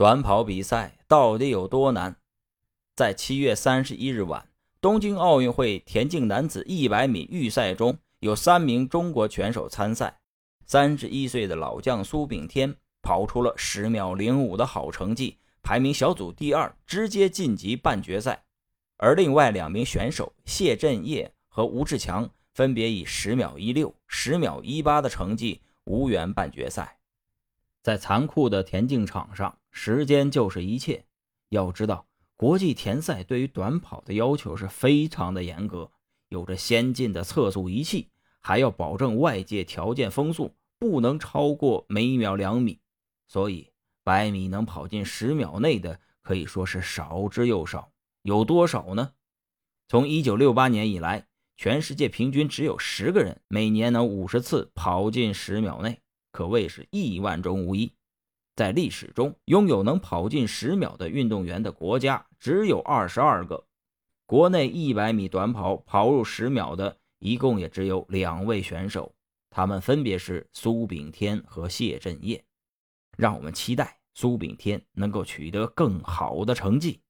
短跑比赛到底有多难？在七月三十一日晚，东京奥运会田径男子一百米预赛中，有三名中国选手参赛。三十一岁的老将苏炳添跑出了十秒零五的好成绩，排名小组第二，直接晋级半决赛。而另外两名选手谢震业和吴志强分别以十秒一六、十秒一八的成绩无缘半决赛。在残酷的田径场上，时间就是一切。要知道，国际田赛对于短跑的要求是非常的严格，有着先进的测速仪器，还要保证外界条件风速不能超过每秒两米。所以，百米能跑进十秒内的可以说是少之又少。有多少呢？从1968年以来，全世界平均只有十个人每年能五十次跑进十秒内。可谓是亿万中无一，在历史中拥有能跑进十秒的运动员的国家只有二十二个。国内一百米短跑跑入十秒的一共也只有两位选手，他们分别是苏炳添和谢震业。让我们期待苏炳添能够取得更好的成绩。